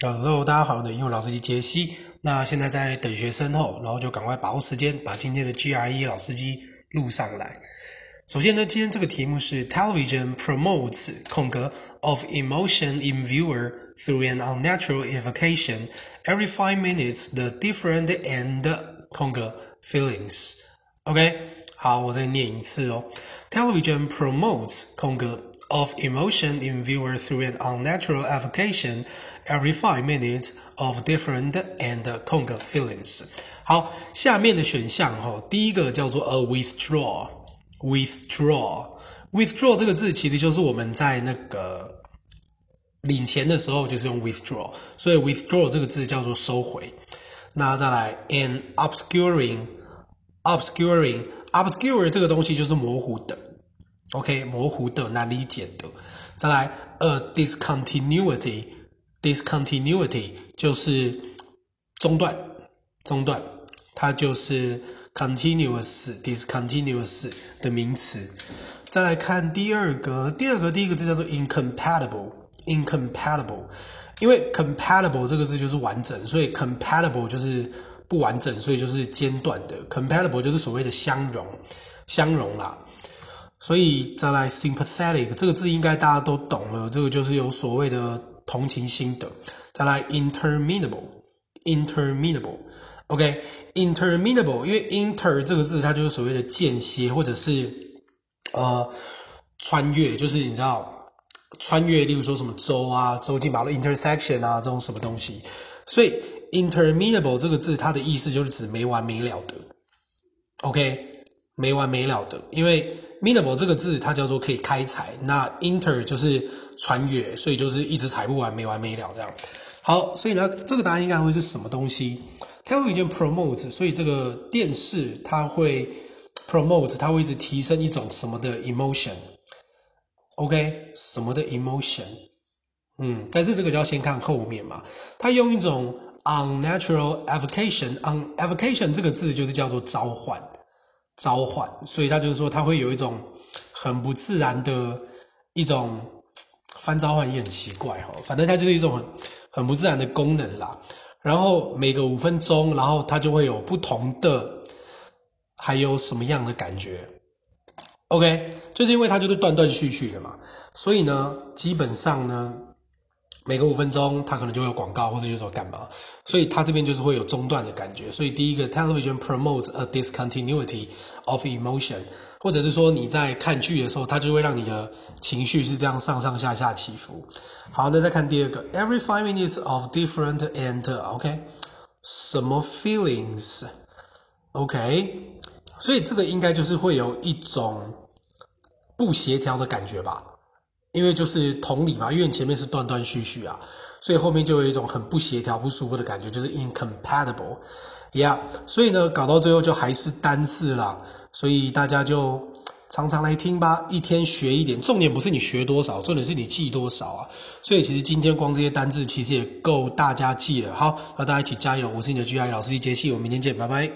Hello，大家好，我的英文老师机杰西。那现在在等学生后，然后就赶快把握时间，把今天的 GRE 老司机录上来。首先呢，今天这个题目是 Television promotes 空格 of emotion in viewer through an unnatural evocation. Every five minutes, the different and 空格 feelings. OK，好，我再念一次哦。Television promotes 空格。of emotion in viewer through an unnatural evocation every five minutes of different and 空格 feelings。好，下面的选项哈，第一个叫做 a withdraw，withdraw，withdraw 这个字其实就是我们在那个领钱的时候就是用 withdraw，所以 withdraw 这个字叫做收回。那再来 an obscuring，obscuring，obscure 这个东西就是模糊的。 OK，模糊的、难理解的。再来，a discontinuity，discontinuity 就是中断，中断，它就是 continuous，discontinuous 的名词。再来看第二个，第二个第一个字叫做 incompatible，incompatible，因为 compatible 这个字就是完整，所以 compatible 就是不完整，所以就是间断的。compatible 就是所谓的相容，相容啦。所以再来 sympathetic 这个字应该大家都懂了，这个就是有所谓的同情心的。再来 interminable，interminable，OK，interminable，因为 inter 这个字它就是所谓的间歇或者是呃穿越，就是你知道穿越，例如说什么州啊、州际马路 intersection 啊这种什么东西。所以 interminable 这个字它的意思就是指没完没了的，OK，没完没了的，因为 minable 这个字，它叫做可以开采。那 inter 就是穿越，所以就是一直踩不完，没完没了这样。好，所以呢，这个答案应该会是什么东西？Television promotes，所以这个电视它会 promote，它会一直提升一种什么的 emotion？OK，什么的 emotion？嗯，但是这个就要先看后面嘛。它用一种 unnatural evocation，un-evocation 这个字就是叫做召唤。召唤，所以他就是说，他会有一种很不自然的一种翻召唤也很奇怪哈，反正它就是一种很很不自然的功能啦。然后每个五分钟，然后它就会有不同的，还有什么样的感觉？OK，就是因为它就是断断续续的嘛，所以呢，基本上呢。每隔五分钟，它可能就会有广告，或者就是说干嘛，所以它这边就是会有中断的感觉。所以第一个，television promotes a discontinuity of emotion，或者是说你在看剧的时候，它就会让你的情绪是这样上上下下起伏。好，那再看第二个，every five minutes of different and，OK，什么 feelings？OK，所以这个应该就是会有一种不协调的感觉吧。因为就是同理嘛，因为你前面是断断续续啊，所以后面就有一种很不协调、不舒服的感觉，就是 incompatible，yeah。所以呢，搞到最后就还是单字啦，所以大家就常常来听吧，一天学一点。重点不是你学多少，重点是你记多少啊。所以其实今天光这些单字其实也够大家记了。好，那大家一起加油！我是你的 G I 老师一杰西，我们明天见，拜拜。